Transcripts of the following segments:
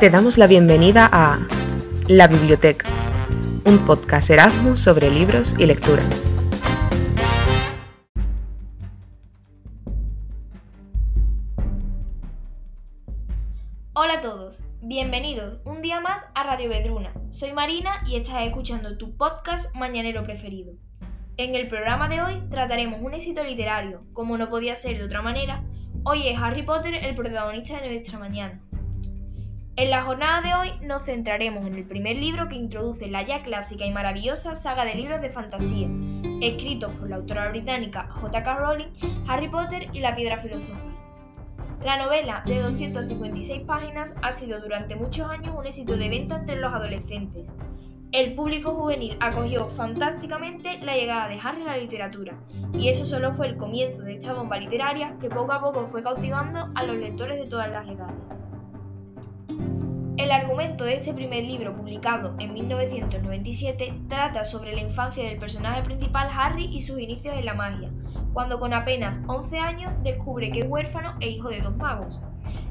Te damos la bienvenida a La Biblioteca, un podcast Erasmus sobre libros y lectura. Hola a todos, bienvenidos un día más a Radio Vedruna. Soy Marina y estás escuchando tu podcast mañanero preferido. En el programa de hoy trataremos un éxito literario, como no podía ser de otra manera. Hoy es Harry Potter el protagonista de nuestra mañana. En la jornada de hoy nos centraremos en el primer libro que introduce la ya clásica y maravillosa saga de libros de fantasía, escritos por la autora británica J.K. Rowling, Harry Potter y la Piedra Filosofal. La novela, de 256 páginas, ha sido durante muchos años un éxito de venta entre los adolescentes. El público juvenil acogió fantásticamente la llegada de Harry a la literatura, y eso solo fue el comienzo de esta bomba literaria que poco a poco fue cautivando a los lectores de todas las edades. El argumento de este primer libro, publicado en 1997, trata sobre la infancia del personaje principal Harry y sus inicios en la magia, cuando con apenas 11 años descubre que es huérfano e hijo de dos magos.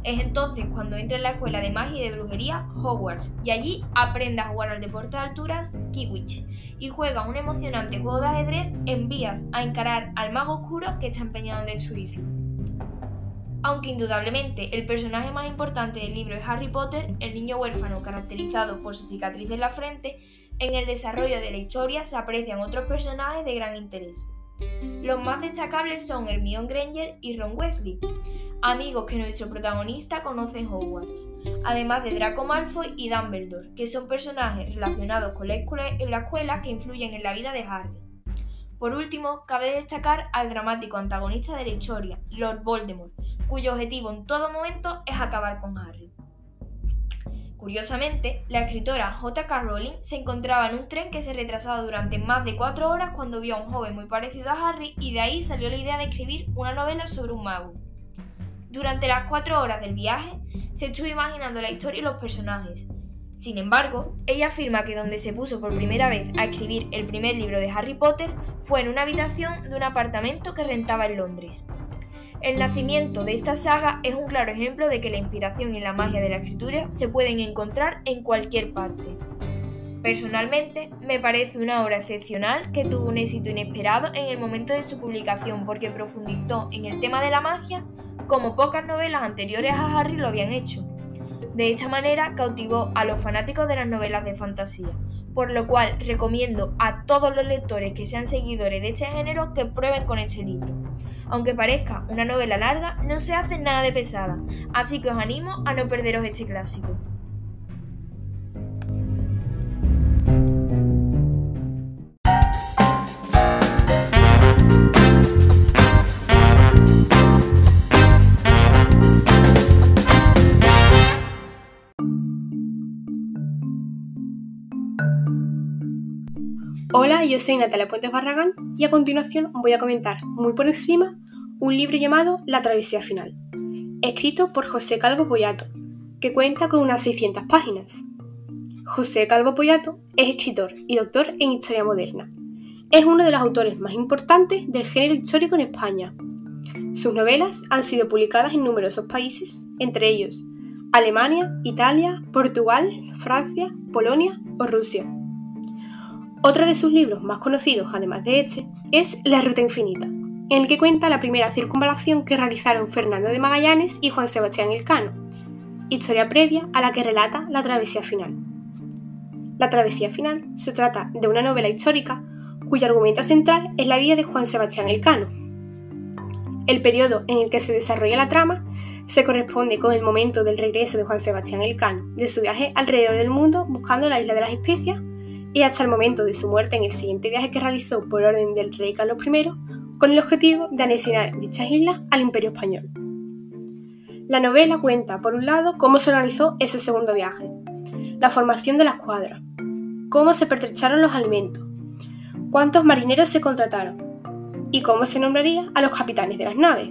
Es entonces cuando entra en la escuela de magia y de brujería Hogwarts y allí aprende a jugar al deporte de alturas Kiwich y juega un emocionante juego de ajedrez en vías a encarar al mago oscuro que está empeñado en destruirlo. Aunque indudablemente el personaje más importante del libro es Harry Potter, el niño huérfano caracterizado por su cicatriz en la frente, en el desarrollo de la historia se aprecian otros personajes de gran interés. Los más destacables son Hermione Granger y Ron Weasley, amigos que nuestro protagonista conoce en Hogwarts, además de Draco Malfoy y Dumbledore, que son personajes relacionados con la escuela que influyen en la vida de Harry. Por último, cabe destacar al dramático antagonista de la historia, Lord Voldemort, cuyo objetivo en todo momento es acabar con Harry. Curiosamente, la escritora J.K. Rowling se encontraba en un tren que se retrasaba durante más de cuatro horas cuando vio a un joven muy parecido a Harry y de ahí salió la idea de escribir una novela sobre un mago. Durante las cuatro horas del viaje, se estuvo imaginando la historia y los personajes. Sin embargo, ella afirma que donde se puso por primera vez a escribir el primer libro de Harry Potter fue en una habitación de un apartamento que rentaba en Londres. El nacimiento de esta saga es un claro ejemplo de que la inspiración y la magia de la escritura se pueden encontrar en cualquier parte. Personalmente, me parece una obra excepcional que tuvo un éxito inesperado en el momento de su publicación porque profundizó en el tema de la magia como pocas novelas anteriores a Harry lo habían hecho. De esta manera cautivó a los fanáticos de las novelas de fantasía, por lo cual recomiendo a todos los lectores que sean seguidores de este género que prueben con este libro. Aunque parezca una novela larga, no se hace nada de pesada, así que os animo a no perderos este clásico. Hola, yo soy Natalia Puentes Barragán y a continuación voy a comentar muy por encima un libro llamado La Travesía Final, escrito por José Calvo Poyato, que cuenta con unas 600 páginas. José Calvo Poyato es escritor y doctor en Historia Moderna. Es uno de los autores más importantes del género histórico en España. Sus novelas han sido publicadas en numerosos países, entre ellos Alemania, Italia, Portugal, Francia, Polonia o Rusia. Otro de sus libros más conocidos, además de este, es La Ruta Infinita, en el que cuenta la primera circunvalación que realizaron Fernando de Magallanes y Juan Sebastián Elcano, historia previa a la que relata la travesía final. La travesía final se trata de una novela histórica cuyo argumento central es la vida de Juan Sebastián Elcano. El periodo en el que se desarrolla la trama se corresponde con el momento del regreso de Juan Sebastián Elcano de su viaje alrededor del mundo buscando la isla de las especias y hasta el momento de su muerte en el siguiente viaje que realizó por orden del rey Carlos I, con el objetivo de anexionar dichas islas al Imperio Español. La novela cuenta, por un lado, cómo se organizó ese segundo viaje, la formación de la escuadra, cómo se pertrecharon los alimentos, cuántos marineros se contrataron y cómo se nombraría a los capitanes de las naves.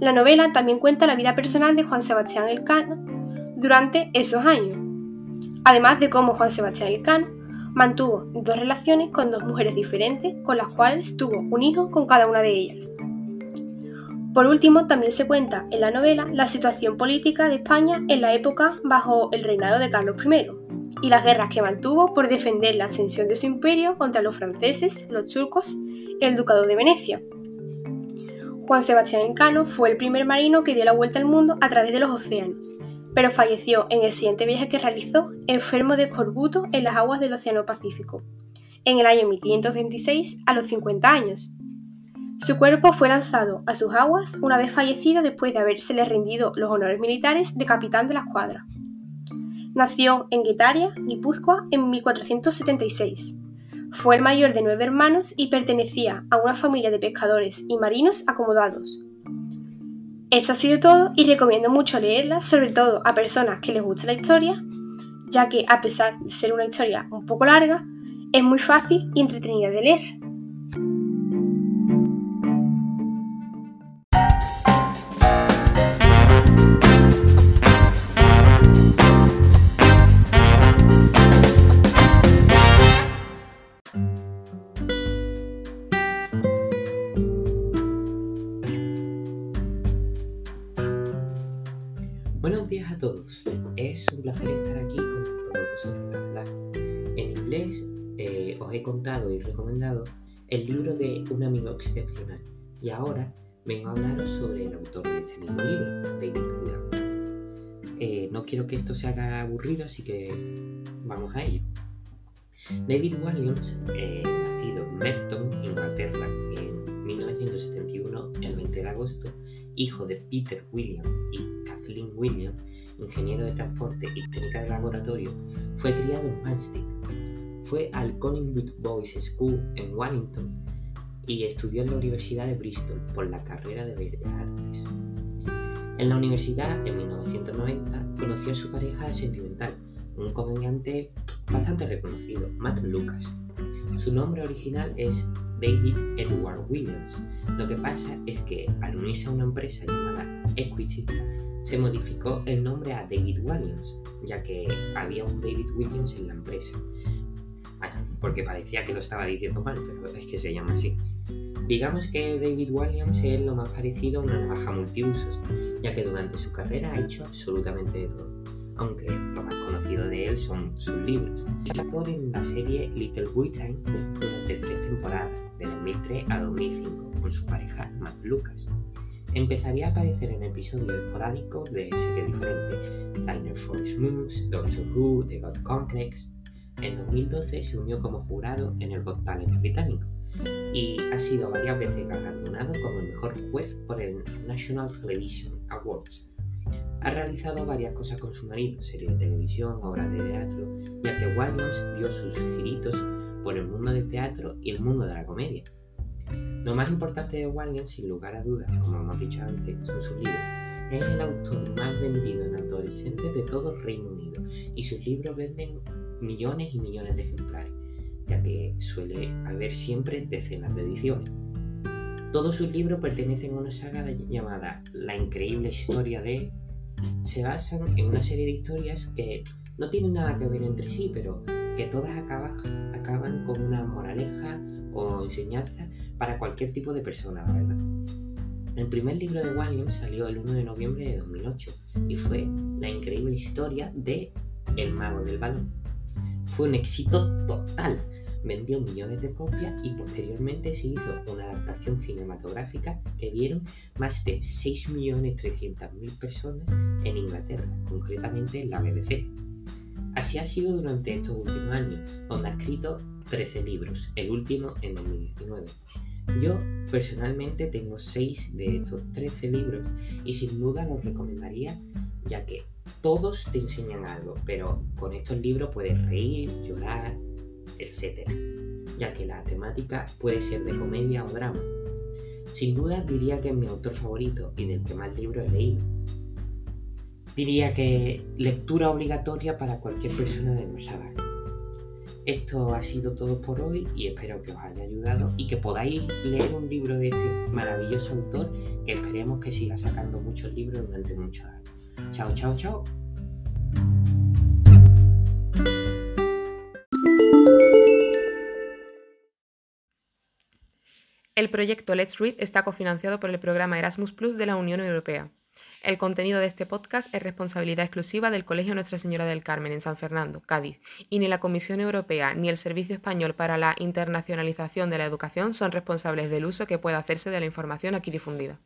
La novela también cuenta la vida personal de Juan Sebastián Elcano durante esos años, además de cómo Juan Sebastián Elcano mantuvo dos relaciones con dos mujeres diferentes con las cuales tuvo un hijo con cada una de ellas. Por último, también se cuenta en la novela la situación política de España en la época bajo el reinado de Carlos I y las guerras que mantuvo por defender la ascensión de su imperio contra los franceses, los turcos y el ducado de Venecia. Juan Sebastián Elcano fue el primer marino que dio la vuelta al mundo a través de los océanos, pero falleció en el siguiente viaje que realizó enfermo de escorbuto en las aguas del Océano Pacífico, en el año 1526 a los 50 años. Su cuerpo fue lanzado a sus aguas una vez fallecido después de habérsele rendido los honores militares de capitán de la escuadra. Nació en Guetaria, Guipúzcoa, en 1476 fue el mayor de nueve hermanos y pertenecía a una familia de pescadores y marinos acomodados. Esto ha sido todo y recomiendo mucho leerla, sobre todo a personas que les guste la historia, ya que a pesar de ser una historia un poco larga, es muy fácil y entretenida de leer. A todos. Es un placer estar aquí con todos vosotros. En inglés eh, os he contado y recomendado el libro de Un amigo excepcional y ahora vengo a hablaros sobre el autor de este mismo libro, David Williams. Eh, no quiero que esto se haga aburrido, así que vamos a ello. David Williams, eh, nacido en Merton, Inglaterra, en 1971, el 20 de agosto, hijo de Peter Williams y Kathleen Williams, ingeniero de transporte y técnica de laboratorio, fue criado en Manchester. Fue al Collingwood Boys School en Wellington y estudió en la Universidad de Bristol por la carrera de Bellas Artes. En la universidad, en 1990, conoció a su pareja sentimental, un comediante bastante reconocido, Matt Lucas. Su nombre original es David Edward Williams. Lo que pasa es que al unirse a una empresa llamada Equity, se modificó el nombre a David Williams, ya que había un David Williams en la empresa. Porque parecía que lo estaba diciendo mal, pero es que se llama así. Digamos que David Williams es lo más parecido a una navaja multiusos, ya que durante su carrera ha hecho absolutamente de todo, aunque lo más conocido de él son sus libros. Es actor en la serie Little Britain durante tres temporadas, de 2003 a 2005, con su pareja Matt Lucas. Empezaría a aparecer en episodios esporádicos de series diferentes, Diner Force Moons, Doctor Who, The God Complex. En 2012 se unió como jurado en el Got Talent británico y ha sido varias veces galardonado como el mejor juez por el National Television Awards. Ha realizado varias cosas con su marido, series de televisión, obras de teatro, ya que Williams dio sus giritos por el mundo del teatro y el mundo de la comedia. Lo más importante de Williams, sin lugar a dudas, como hemos dicho antes, son sus libros. Es el autor más vendido en adolescentes de todo el Reino Unido y sus libros venden millones y millones de ejemplares, ya que suele haber siempre decenas de ediciones. Todos sus libros pertenecen a una saga llamada La increíble historia de... Se basan en una serie de historias que no tienen nada que ver entre sí, pero que todas acaban con una moraleja o enseñanza para cualquier tipo de persona, la verdad. El primer libro de Williams salió el 1 de noviembre de 2008 y fue La increíble historia de El mago del balón. Fue un éxito total, vendió millones de copias y posteriormente se hizo una adaptación cinematográfica que vieron más de 6.300.000 personas en Inglaterra, concretamente en la BBC. Así ha sido durante estos últimos años, donde ha escrito 13 libros, el último en 2019. Yo personalmente tengo 6 de estos 13 libros y sin duda los recomendaría ya que todos te enseñan algo, pero con estos libros puedes reír, llorar, etc. Ya que la temática puede ser de comedia o drama. Sin duda diría que es mi autor favorito y del que más libros he leído. Diría que lectura obligatoria para cualquier persona de nuestra edad. Esto ha sido todo por hoy y espero que os haya ayudado y que podáis leer un libro de este maravilloso autor que esperemos que siga sacando muchos libros durante muchos años. Chao, chao, chao. El proyecto Let's Read está cofinanciado por el programa Erasmus Plus de la Unión Europea. El contenido de este podcast es responsabilidad exclusiva del Colegio Nuestra Señora del Carmen en San Fernando, Cádiz, y ni la Comisión Europea ni el Servicio Español para la Internacionalización de la Educación son responsables del uso que pueda hacerse de la información aquí difundida.